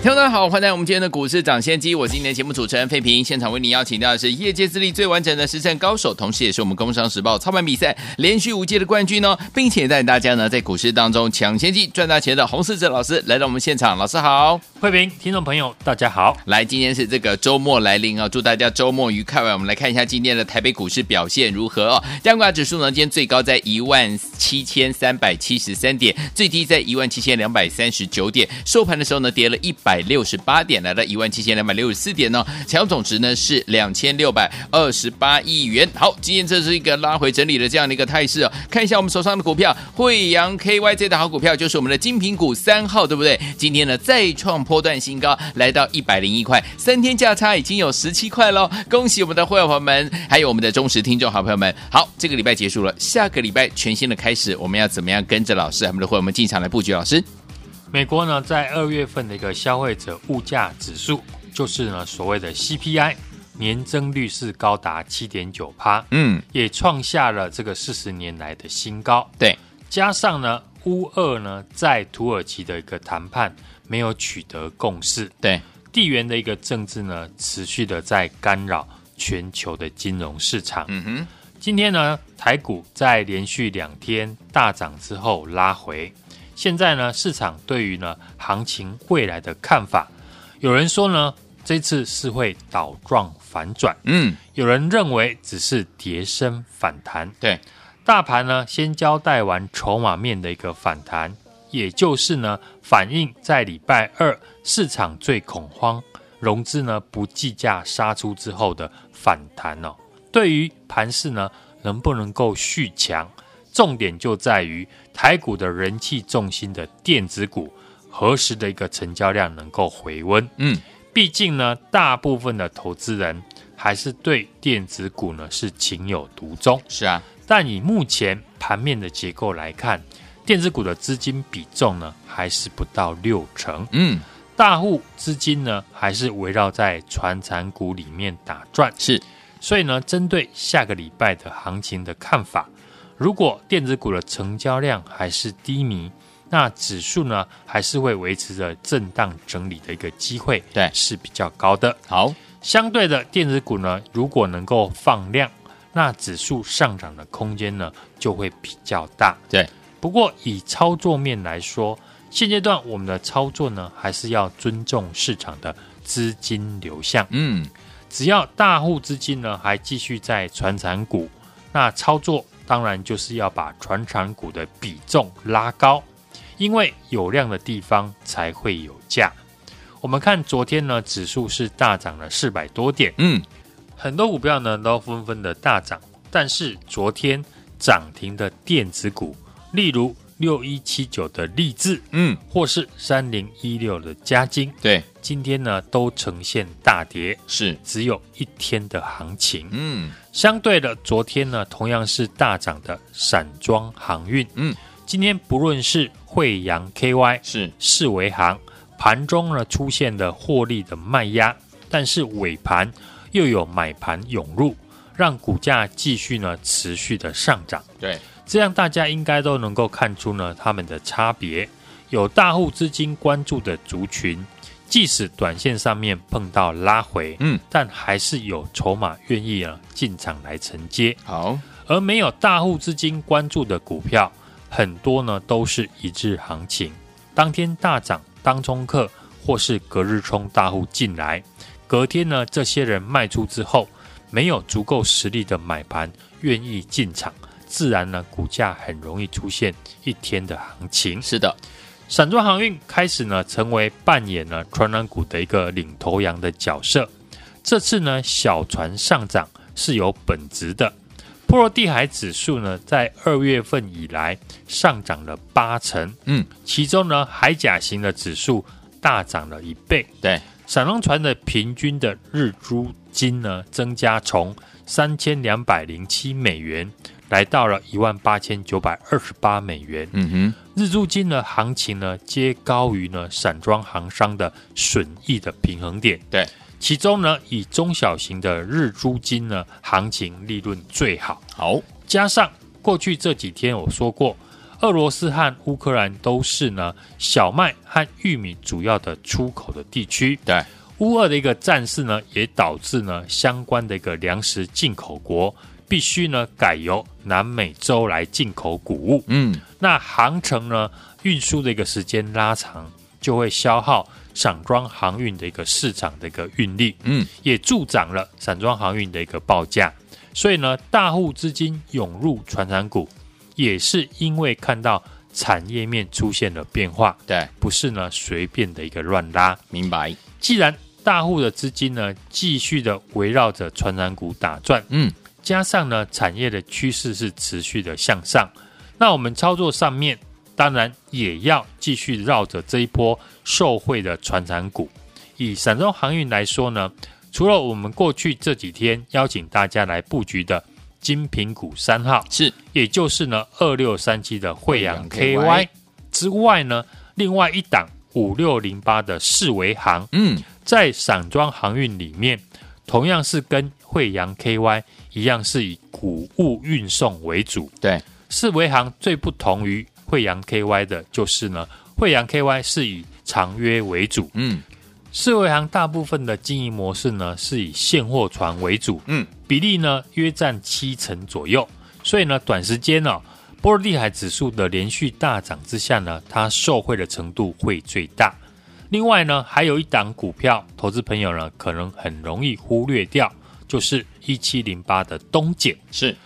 听众大家好，欢迎来我们今天的股市涨先机，我是今天节目主持人费平。现场为您邀请到的是业界资历最完整的实战高手，同时也是我们工商时报操盘比赛连续五届的冠军哦，并且带大家呢在股市当中抢先机赚大钱的洪世哲老师来到我们现场。老师好，费平，听众朋友大家好。来，今天是这个周末来临啊，祝大家周末愉快。我们来看一下今天的台北股市表现如何哦。加权指数呢，今天最高在一万七千三百七十三点，最低在一万七千两百三十九点，收盘的时候呢，跌了一百百六十八点，来到一万七千两百六十四点呢。成交总值呢是两千六百二十八亿元。好，今天这是一个拉回整理的这样的一个态势哦。看一下我们手上的股票，惠阳 KY 这档好股票就是我们的精品股三号，对不对？今天呢再创波段新高，来到一百零一块，三天价差已经有十七块喽。恭喜我们的会员朋友们，还有我们的忠实听众好朋友们。好，这个礼拜结束了，下个礼拜全新的开始，我们要怎么样跟着老师，我们的会员们进场来布局？老师。美国呢，在二月份的一个消费者物价指数，就是呢所谓的 CPI，年增率是高达七点九趴，嗯，也创下了这个四十年来的新高。对，加上呢，乌二呢在土耳其的一个谈判没有取得共识，对，地缘的一个政治呢持续的在干扰全球的金融市场。嗯哼，今天呢，台股在连续两天大涨之后拉回。现在呢，市场对于呢行情未来的看法，有人说呢，这次是会倒状反转，嗯，有人认为只是跌升反弹。对，大盘呢先交代完筹码面的一个反弹，也就是呢反映在礼拜二市场最恐慌，融资呢不计价杀出之后的反弹哦。对于盘势呢能不能够续强？重点就在于台股的人气重心的电子股，何时的一个成交量能够回温？嗯，毕竟呢，大部分的投资人还是对电子股呢是情有独钟。是啊，但以目前盘面的结构来看，电子股的资金比重呢还是不到六成。嗯，大户资金呢还是围绕在传产股里面打转。是，所以呢，针对下个礼拜的行情的看法。如果电子股的成交量还是低迷，那指数呢还是会维持着震荡整理的一个机会，对，是比较高的。好，相对的电子股呢，如果能够放量，那指数上涨的空间呢就会比较大。对，不过以操作面来说，现阶段我们的操作呢还是要尊重市场的资金流向。嗯，只要大户资金呢还继续在传产股，那操作。当然就是要把传产股的比重拉高，因为有量的地方才会有价。我们看昨天呢，指数是大涨了四百多点，嗯，很多股票呢都纷纷的大涨，但是昨天涨停的电子股，例如六一七九的力智，嗯，或是三零一六的嘉金，对，今天呢都呈现大跌，是。只有一天的行情，嗯。相对的，昨天呢，同样是大涨的散装航运，嗯，今天不论是惠阳 KY 是。四维航，盘中呢出现的获利的卖压，但是尾盘又有买盘涌入，让股价继续呢持续的上涨。对，这样大家应该都能够看出呢他们的差别，有大户资金关注的族群。即使短线上面碰到拉回，嗯，但还是有筹码愿意啊进场来承接。好，而没有大户资金关注的股票，很多呢都是一日行情，当天大涨当冲客，或是隔日冲大户进来，隔天呢这些人卖出之后，没有足够实力的买盘愿意进场，自然呢股价很容易出现一天的行情。是的。散装航运开始呢，成为扮演了传染股的一个领头羊的角色。这次呢，小船上涨是有本质的。波罗的海指数呢，在二月份以来上涨了八成，嗯，其中呢，海甲型的指数大涨了一倍。对，散装船的平均的日租金呢增加从三千两百零七美元，来到了一万八千九百二十八美元。嗯哼，日租金的行情呢，皆高于呢散装行商的损益的平衡点。对，其中呢，以中小型的日租金呢，行情利润最好。好，加上过去这几天我说过，俄罗斯和乌克兰都是呢小麦和玉米主要的出口的地区。对，乌俄的一个战事呢，也导致呢相关的一个粮食进口国。必须呢改由南美洲来进口谷物，嗯，那航程呢运输的一个时间拉长，就会消耗散装航运的一个市场的一个运力，嗯，也助长了散装航运的一个报价。所以呢，大户资金涌入传产股，也是因为看到产业面出现了变化，对，不是呢随便的一个乱拉。明白。既然大户的资金呢继续的围绕着传染股打转，嗯。加上呢，产业的趋势是持续的向上，那我们操作上面当然也要继续绕着这一波受惠的传产股。以散装航运来说呢，除了我们过去这几天邀请大家来布局的精品股三号，是，也就是呢二六三七的慧洋 KY 之外呢，另外一档五六零八的四维航，嗯，在散装航运里面，同样是跟慧洋 KY。一样是以谷物运送为主，对。四维行最不同于慧洋 KY 的就是呢，慧洋 KY 是以长约为主，嗯，四维行大部分的经营模式呢是以现货船为主，嗯，比例呢约占七成左右，所以呢，短时间呢、哦，波罗的海指数的连续大涨之下呢，它受惠的程度会最大。另外呢，还有一档股票，投资朋友呢可能很容易忽略掉。就是一七零八的东碱，是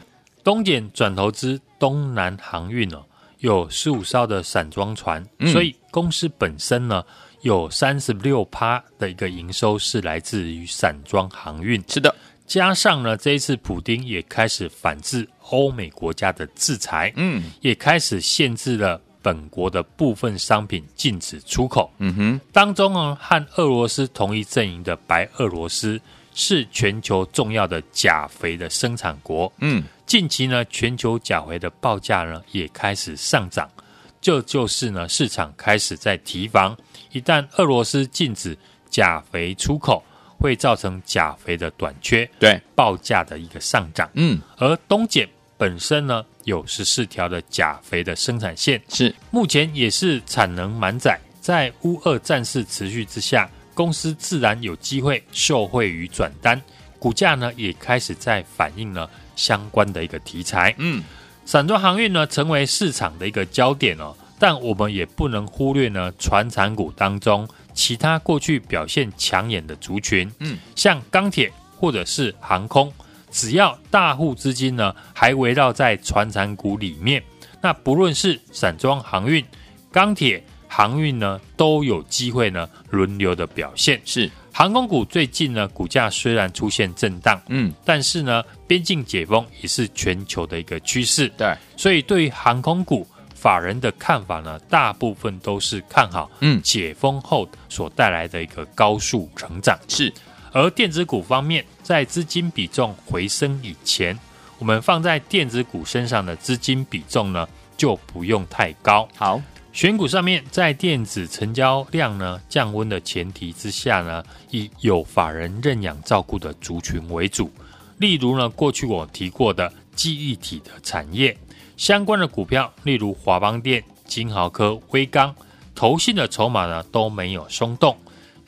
东碱转投资东南航运哦，有十五艘的散装船，嗯，所以公司本身呢有三十六趴的一个营收是来自于散装航运。是的，加上呢这一次普丁也开始反制欧美国家的制裁，嗯，也开始限制了本国的部分商品禁止出口。嗯哼，当中呢和俄罗斯同一阵营的白俄罗斯。是全球重要的钾肥的生产国。嗯，近期呢，全球钾肥的报价呢也开始上涨，这就，是呢市场开始在提防，一旦俄罗斯禁止钾肥出口，会造成钾肥的短缺，对报价的一个上涨。嗯，而东碱本身呢有十四条的钾肥的生产线，是目前也是产能满载，在乌二战事持续之下。公司自然有机会受惠于转单，股价呢也开始在反映了相关的一个题材。嗯，散装航运呢成为市场的一个焦点哦，但我们也不能忽略呢船产股当中其他过去表现抢眼的族群。嗯，像钢铁或者是航空，只要大户资金呢还围绕在传产股里面，那不论是散装航运、钢铁。航运呢都有机会呢轮流的表现，是。航空股最近呢股价虽然出现震荡，嗯，但是呢边境解封也是全球的一个趋势，对，所以对于航空股法人的看法呢，大部分都是看好，嗯，解封后所带来的一个高速成长，是。而电子股方面，在资金比重回升以前，我们放在电子股身上的资金比重呢就不用太高，好。选股上面，在电子成交量呢降温的前提之下呢，以有法人认养照顾的族群为主。例如呢，过去我提过的记忆体的产业相关的股票，例如华邦电、金豪科、威刚，投信的筹码呢都没有松动。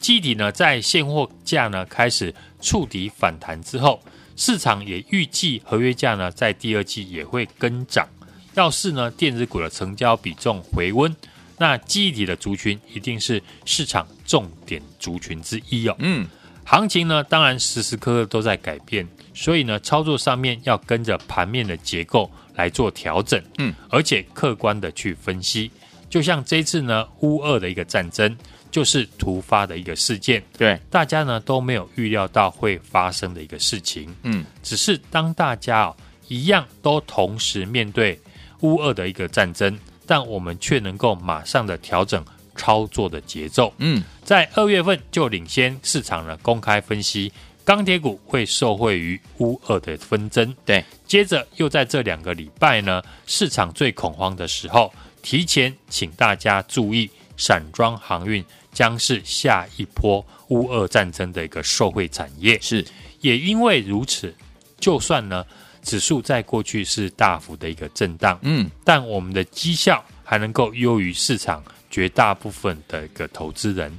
记忆体呢在现货价呢开始触底反弹之后，市场也预计合约价呢在第二季也会跟涨。要是呢，电子股的成交比重回温，那记忆体的族群一定是市场重点族群之一哦。嗯，行情呢，当然时时刻刻都在改变，所以呢，操作上面要跟着盘面的结构来做调整。嗯，而且客观的去分析，就像这次呢，乌二的一个战争就是突发的一个事件，对，大家呢都没有预料到会发生的一个事情。嗯，只是当大家哦一样都同时面对。乌俄的一个战争，但我们却能够马上的调整操作的节奏。嗯，在二月份就领先市场呢公开分析钢铁股会受惠于乌二的纷争。对，接着又在这两个礼拜呢，市场最恐慌的时候，提前请大家注意，散装航运将是下一波乌俄战争的一个受惠产业。是，也因为如此，就算呢指数在过去是大幅的一个震荡，嗯，但我们的绩效还能够优于市场绝大部分的一个投资人。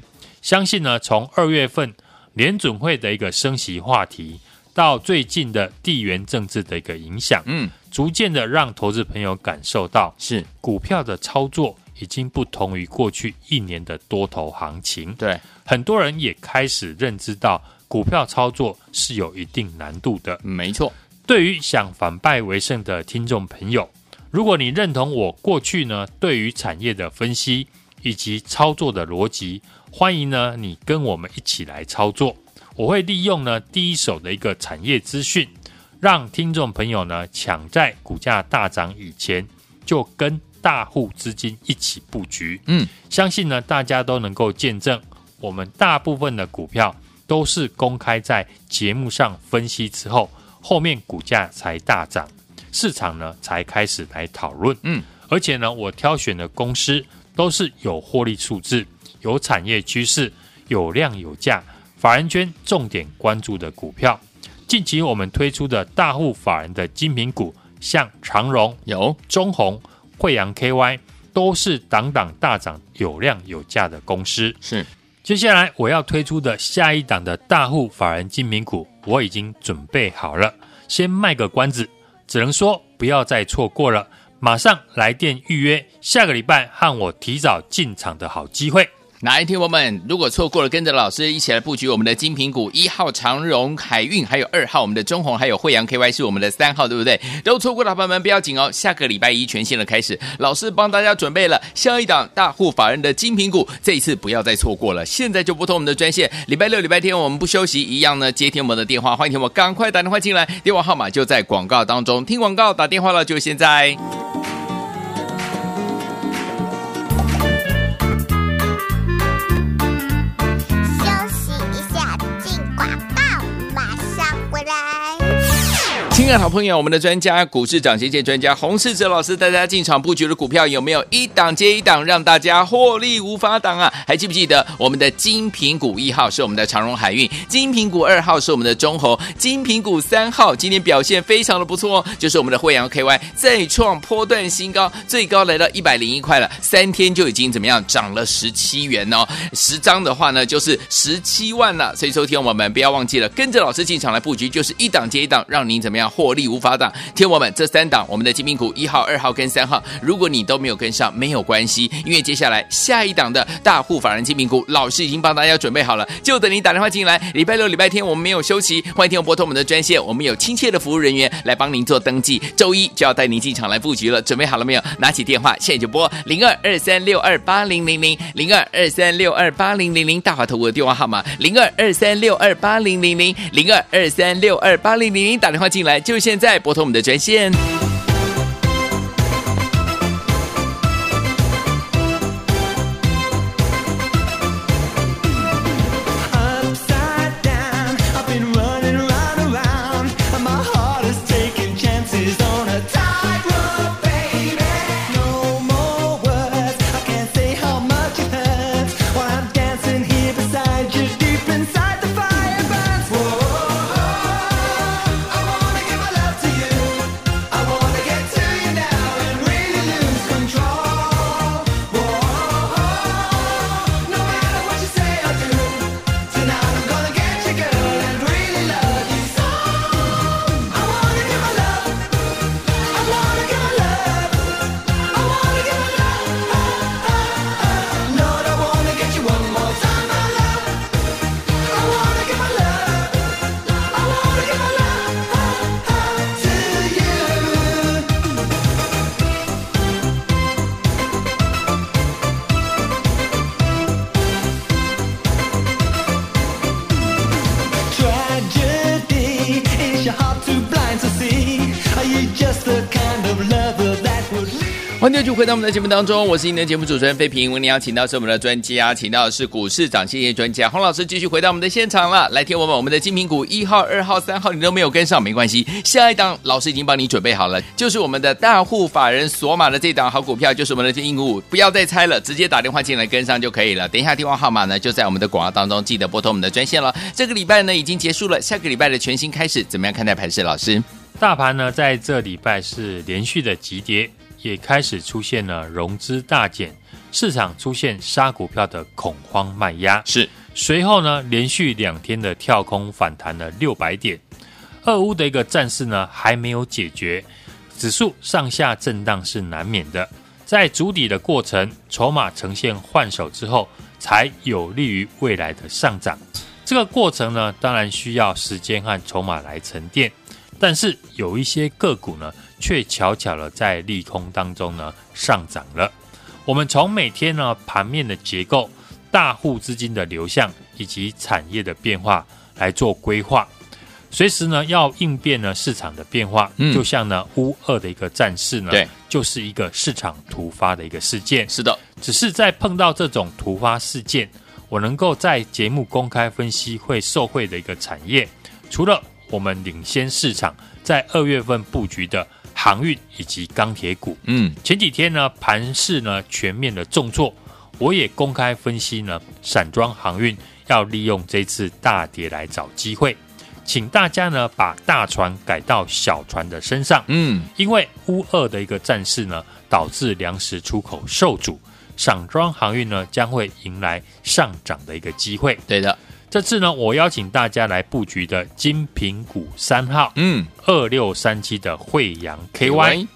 相信呢，从二月份。联准会的一个升息话题，到最近的地缘政治的一个影响，嗯，逐渐的让投资朋友感受到，是股票的操作已经不同于过去一年的多头行情。对，很多人也开始认知到，股票操作是有一定难度的。没错，对于想反败为胜的听众朋友，如果你认同我过去呢，对于产业的分析以及操作的逻辑。欢迎呢，你跟我们一起来操作。我会利用呢第一手的一个产业资讯，让听众朋友呢抢在股价大涨以前，就跟大户资金一起布局。嗯，相信呢大家都能够见证，我们大部分的股票都是公开在节目上分析之后，后面股价才大涨，市场呢才开始来讨论。嗯，而且呢，我挑选的公司都是有获利数字。有产业趋势，有量有价，法人圈重点关注的股票。近期我们推出的大户法人的精品股，像长荣、有中鸿、慧洋 KY，都是档档大涨、有量有价的公司。是，接下来我要推出的下一档的大户法人精品股，我已经准备好了，先卖个关子，只能说不要再错过了，马上来电预约，下个礼拜和我提早进场的好机会。哪一天我们如果错过了，跟着老师一起来布局我们的精品股，一号长荣海运，还有二号我们的中鸿，还有惠阳 KY 是我们的三号，对不对？都错过的朋友们不要紧哦，下个礼拜一全新的开始，老师帮大家准备了下一档大户法人的精品股，这一次不要再错过了，现在就拨通我们的专线，礼拜六、礼拜天我们不休息，一样呢接听我们的电话，欢迎听我赶快打电话进来，电话号码就在广告当中，听广告打电话了就现在。亲爱的好朋友，我们的专家股市涨跌线专家洪世哲老师带大家进场布局的股票有没有一档接一档让大家获利无法挡啊？还记不记得我们的金品股一号是我们的长荣海运，金品股二号是我们的中鸿，精品股三号今天表现非常的不错哦，就是我们的惠阳 KY 再创波段新高，最高来到一百零一块了，三天就已经怎么样涨了十七元哦，十张的话呢就是十七万了，所以收听我们不要忘记了，跟着老师进场来布局就是一档接一档，让您怎么样？获利无法挡，听我们这三档，我们的精品股一号、二号跟三号，如果你都没有跟上，没有关系，因为接下来下一档的大户法人精品股，老师已经帮大家准备好了，就等你打电话进来。礼拜六、礼拜天我们没有休息，欢迎听我拨通我们的专线，我们有亲切的服务人员来帮您做登记。周一就要带您进场来布局了，准备好了没有？拿起电话，现在就拨零二二三六二八零零零零二二三六二八零零零大华投顾的电话号码零二二三六二八零零零零二二三六二八零零零打电话进来。就现在拨通我们的专线。欢迎继续回到我们的节目当中，我是您的节目主持人费平。为您邀请到是我们的专家，请到的是股市涨跌专家洪老师，继续回到我们的现场了。来听我们我们的精品股一号、二号、三号，你都没有跟上没关系，下一档老师已经帮你准备好了，就是我们的大户法人索马的这档好股票，就是我们的精品股，不要再猜了，直接打电话进来跟上就可以了。等一下电话号码呢，就在我们的广告当中，记得拨通我们的专线了。这个礼拜呢已经结束了，下个礼拜的全新开始，怎么样看待盘势？老师，大盘呢在这礼拜是连续的急跌。也开始出现了融资大减，市场出现杀股票的恐慌卖压。是，随后呢，连续两天的跳空反弹了六百点。俄乌的一个战事呢还没有解决，指数上下震荡是难免的。在筑底的过程，筹码呈现换手之后，才有利于未来的上涨。这个过程呢，当然需要时间和筹码来沉淀。但是有一些个股呢，却巧巧的在利空当中呢上涨了。我们从每天呢盘面的结构、大户资金的流向以及产业的变化来做规划，随时呢要应变呢市场的变化。嗯，就像呢乌二的一个战事呢，对，就是一个市场突发的一个事件。是的，只是在碰到这种突发事件，我能够在节目公开分析会受惠的一个产业，除了我们领先市场，在二月份布局的航运以及钢铁股，嗯，前几天呢盘势呢全面的重挫，我也公开分析呢，散装航运要利用这次大跌来找机会，请大家呢把大船改到小船的身上，嗯，因为乌二的一个战事呢，导致粮食出口受阻，散装航运呢将会迎来上涨的一个机会，对的。这次呢，我邀请大家来布局的金平股三号，嗯，二六三七的惠阳 KY，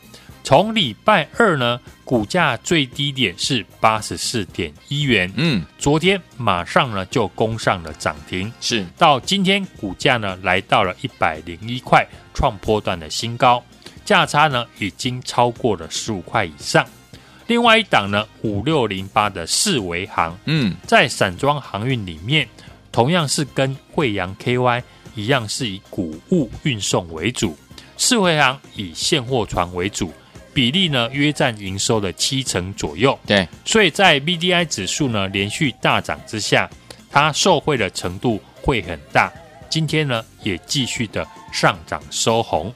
从礼拜二呢，股价最低点是八十四点一元，嗯，昨天马上呢就攻上了涨停，是。到今天股价呢来到了一百零一块，创波段的新高，价差呢已经超过了十五块以上。另外一档呢，五六零八的四维航，嗯，在散装航运里面。同样是跟惠阳 KY 一样，是以谷物运送为主，四维航以现货船为主，比例呢约占营收的七成左右。对，所以在 BDI 指数呢连续大涨之下，它受惠的程度会很大。今天呢也继续的上涨收红。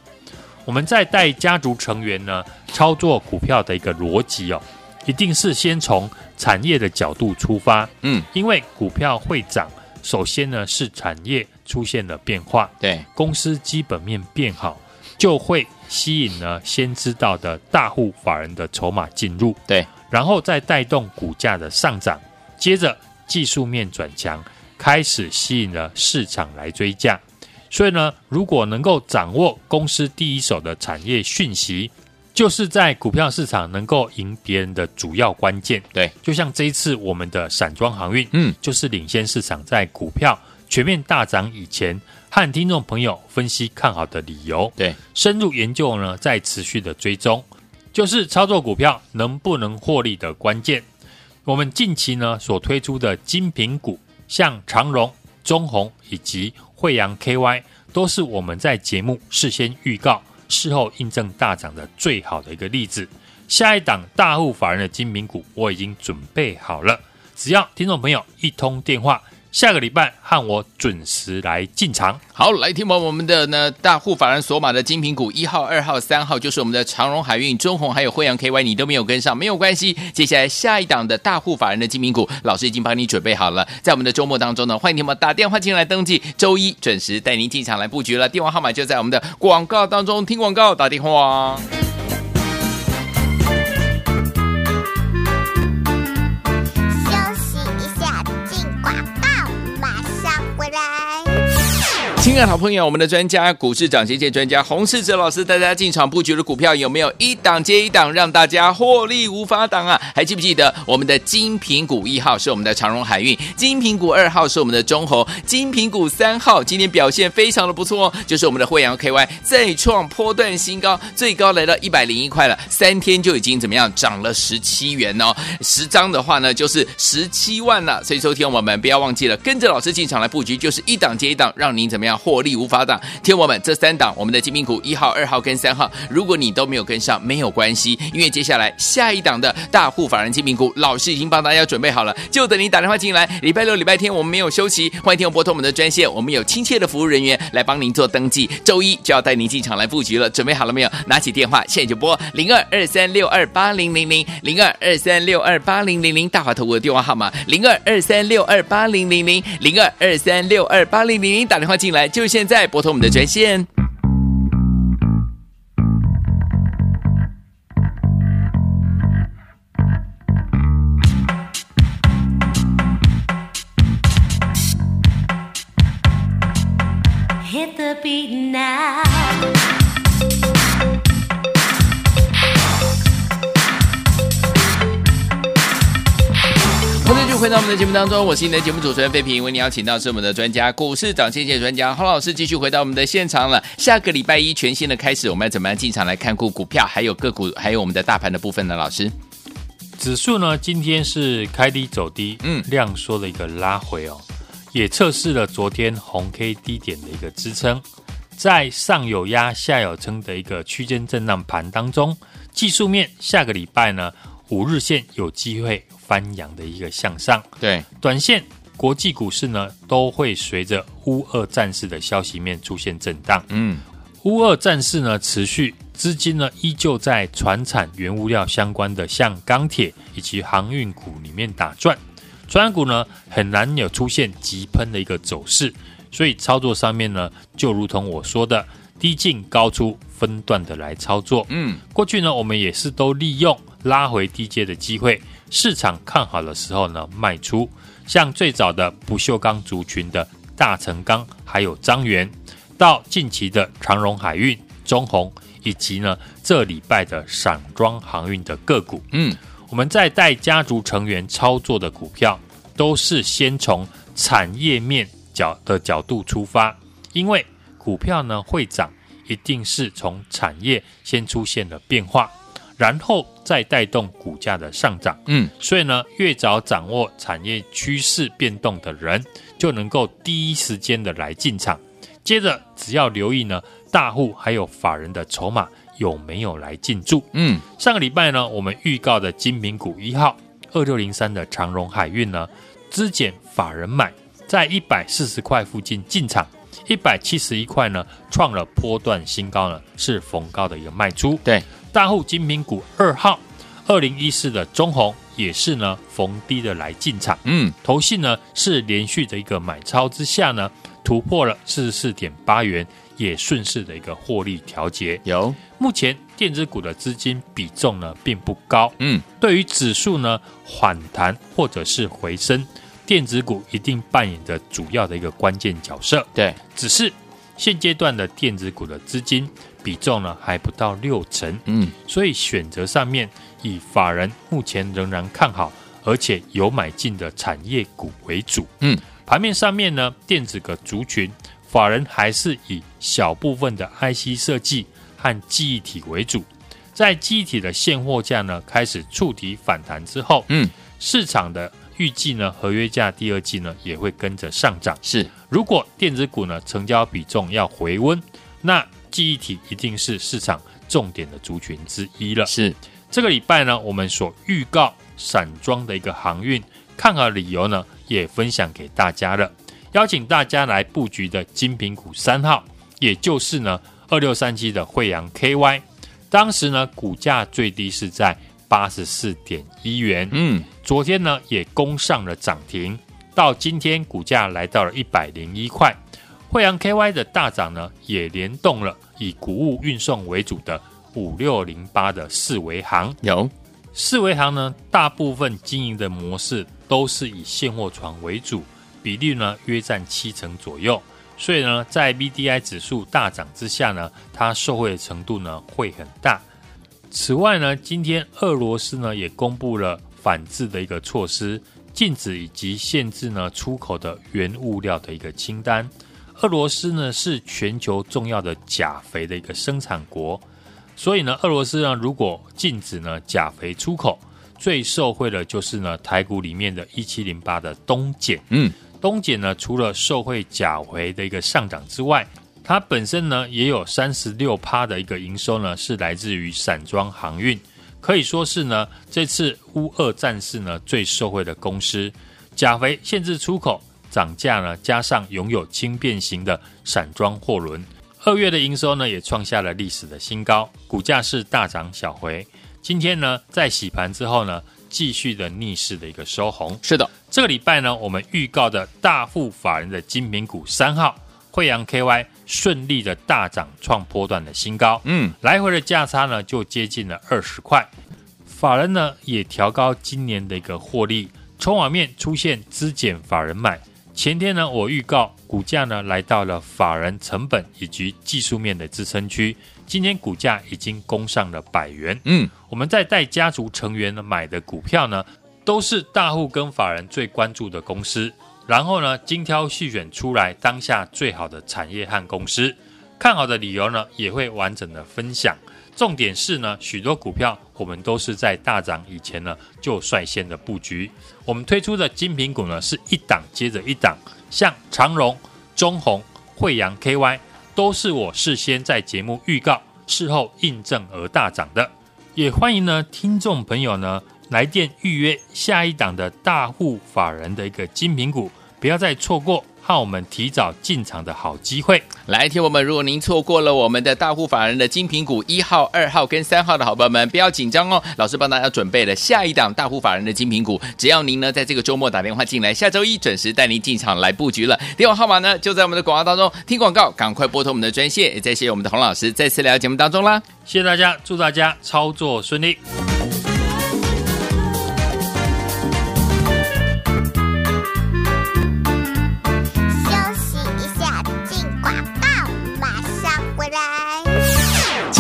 我们在带家族成员呢操作股票的一个逻辑哦，一定是先从产业的角度出发。嗯，因为股票会涨。首先呢，是产业出现了变化，对公司基本面变好，就会吸引呢先知道的大户法人的筹码进入，对，然后再带动股价的上涨，接着技术面转强，开始吸引了市场来追价。所以呢，如果能够掌握公司第一手的产业讯息。就是在股票市场能够赢别人的主要关键，对，就像这一次我们的散装航运，嗯，就是领先市场在股票全面大涨以前，和听众朋友分析看好的理由，对，深入研究呢，在持续的追踪，就是操作股票能不能获利的关键。我们近期呢所推出的精品股，像长荣、中红以及惠阳 KY，都是我们在节目事先预告。事后印证大涨的最好的一个例子，下一档大户法人的精品股我已经准备好了，只要听众朋友一通电话。下个礼拜和我准时来进场。好，来听完我们的呢大户法人锁码的精品股一号、二号、三号，就是我们的长荣海运、中鸿还有惠阳 KY，你都没有跟上，没有关系。接下来下一档的大户法人的精品股，老师已经帮你准备好了，在我们的周末当中呢，欢迎你们打电话进来登记，周一准时带您进场来布局了。电话号码就在我们的广告当中，听广告打电话。亲爱的好朋友，我们的专家股市涨跌线专家洪世哲老师带大家进场布局的股票有没有一档接一档，让大家获利无法挡啊？还记不记得我们的金品股一号是我们的长荣海运，金品股二号是我们的中鸿，精品股三号今天表现非常的不错哦，就是我们的惠阳 KY 再创波段新高，最高来到一百零一块了，三天就已经怎么样涨了十七元哦，十张的话呢就是十七万了，所以收听我们不要忘记了，跟着老师进场来布局，就是一档接一档，让您怎么样？获利无法挡。听我们这三档，我们的精品股一号、二号跟三号，如果你都没有跟上，没有关系，因为接下来下一档的大户法人精品股，老师已经帮大家准备好了，就等你打电话进来。礼拜六、礼拜天我们没有休息，欢迎听我拨通我们的专线，我们有亲切的服务人员来帮您做登记。周一就要带您进场来布局了，准备好了没有？拿起电话，现在就拨零二二三六二八零零零零二二三六二八零零零大华投顾的电话号码零二二三六二八零零零零二二三六二八零零零打电话进来，就现在拨通我们的专线。的节目当中，我是你的节目主持人费平，为你邀请到是我们的专家，股市涨跌专家洪老师，继续回到我们的现场了。下个礼拜一全新的开始，我们要怎么样进场来看股股票，还有个股，还有我们的大盘的部分呢？老师，指数呢今天是开低走低，嗯，量缩的一个拉回哦，也测试了昨天红 K 低点的一个支撑，在上有压下有撑的一个区间震荡盘当中，技术面下个礼拜呢五日线有机会。翻扬的一个向上，对，短线国际股市呢都会随着乌俄战事的消息面出现震荡。嗯，乌俄战事呢持续，资金呢依旧在传产原物料相关的，像钢铁以及航运股里面打转。传产股呢很难有出现急喷的一个走势，所以操作上面呢就如同我说的，低进高出，分段的来操作。嗯，过去呢我们也是都利用拉回低阶的机会。市场看好的时候呢，卖出。像最早的不锈钢族群的大成钢，还有张源，到近期的长荣海运、中红，以及呢这礼拜的散装航运的个股。嗯，我们在带家族成员操作的股票，都是先从产业面角的角度出发，因为股票呢会涨，一定是从产业先出现了变化。然后再带动股价的上涨，嗯，所以呢，越早掌握产业趋势变动的人，就能够第一时间的来进场。接着，只要留意呢，大户还有法人的筹码有没有来进驻。嗯，上个礼拜呢，我们预告的金品股一号二六零三的长荣海运呢，资减法人买在一百四十块附近进场，一百七十一块呢，创了波段新高呢，是逢高的一个卖出。对。大户精品股二号二零一四的中红也是呢逢低的来进场，嗯，投信呢是连续的一个买超之下呢突破了四十四点八元，也顺势的一个获利调节。有目前电子股的资金比重呢并不高，嗯，对于指数呢反弹或者是回升，电子股一定扮演着主要的一个关键角色。对，只是现阶段的电子股的资金。比重呢还不到六成，嗯，所以选择上面以法人目前仍然看好，而且有买进的产业股为主，嗯，盘面上面呢电子的族群，法人还是以小部分的 IC 设计和记忆体为主，在记忆体的现货价呢开始触底反弹之后，嗯，市场的预计呢合约价第二季呢也会跟着上涨，是，如果电子股呢成交比重要回温，那记忆体一定是市场重点的族群之一了。是这个礼拜呢，我们所预告散装的一个航运看好理由呢，也分享给大家了。邀请大家来布局的精品股三号，也就是呢二六三七的惠阳 KY，当时呢股价最低是在八十四点一元，嗯，昨天呢也攻上了涨停，到今天股价来到了一百零一块。慧洋 KY 的大涨呢，也联动了以谷物运送为主的五六零八的四维行。有四维行呢，大部分经营的模式都是以现货船为主，比例呢约占七成左右。所以呢，在 BDI 指数大涨之下呢，它受惠的程度呢会很大。此外呢，今天俄罗斯呢也公布了反制的一个措施，禁止以及限制呢出口的原物料的一个清单。俄罗斯呢是全球重要的钾肥的一个生产国，所以呢，俄罗斯呢如果禁止呢钾肥出口，最受惠的就是呢台股里面的一七零八的东碱。嗯，东碱呢，除了受惠钾肥的一个上涨之外，它本身呢也有三十六趴的一个营收呢，是来自于散装航运，可以说是呢这次乌俄战事呢最受惠的公司。钾肥限制出口涨价呢，加上拥有轻便型的散装货轮，二月的营收呢也创下了历史的新高，股价是大涨小回。今天呢在洗盘之后呢，继续的逆势的一个收红。是的。这个礼拜呢，我们预告的大户法人的精品股三号惠阳 KY 顺利的大涨，创波段的新高。嗯，来回的价差呢就接近了二十块。法人呢也调高今年的一个获利，筹码面出现资减法人买。前天呢，我预告股价呢来到了法人成本以及技术面的支撑区，今天股价已经攻上了百元。嗯，我们在带家族成员呢买的股票呢。都是大户跟法人最关注的公司，然后呢，精挑细选出来当下最好的产业和公司，看好的理由呢，也会完整的分享。重点是呢，许多股票我们都是在大涨以前呢就率先的布局。我们推出的精品股呢，是一档接着一档，像长荣、中鸿、慧洋 KY，都是我事先在节目预告，事后印证而大涨的。也欢迎呢，听众朋友呢。来电预约下一档的大户法人的一个精品股，不要再错过和我们提早进场的好机会。来，听我们，如果您错过了我们的大户法人的精品股一号、二号跟三号的好朋友们，不要紧张哦。老师帮大家准备了下一档大户法人的精品股，只要您呢在这个周末打电话进来，下周一准时带您进场来布局了。电话号码呢就在我们的广告当中，听广告赶快拨通我们的专线。也再谢谢我们的洪老师再次来到节目当中啦，谢谢大家，祝大家操作顺利。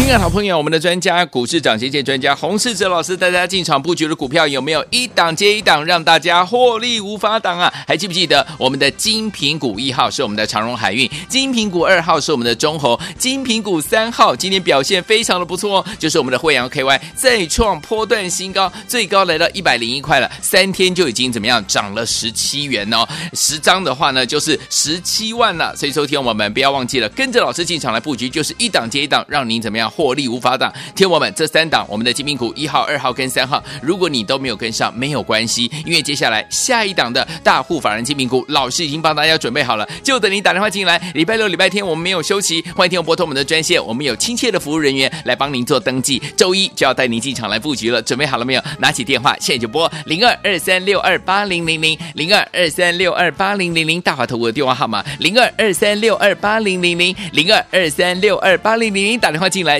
亲爱的好朋友，我们的专家股市涨跌线专家洪世哲老师带大家进场布局的股票有没有一档接一档，让大家获利无法挡啊？还记不记得我们的金品股一号是我们的长荣海运，金品股二号是我们的中鸿，精品股三号今天表现非常的不错哦，就是我们的惠阳 KY 再创波段新高，最高来到一百零一块了，三天就已经怎么样涨了十七元哦，十张的话呢就是十七万了。所以收听我们不要忘记了，跟着老师进场来布局，就是一档接一档，让您怎么样获。利无法挡，听我们这三档，我们的精品股一号、二号跟三号，如果你都没有跟上，没有关系，因为接下来下一档的大户法人精品股，老师已经帮大家准备好了，就等你打电话进来。礼拜六、礼拜天我们没有休息，欢迎听我拨通我们的专线，我们有亲切的服务人员来帮您做登记。周一就要带您进场来布局了，准备好了没有？拿起电话，现在就拨零二二三六二八零零零零二二三六二八零零零大华投顾的电话号码零二二三六二八零零零零二二三六二八零零零打电话进来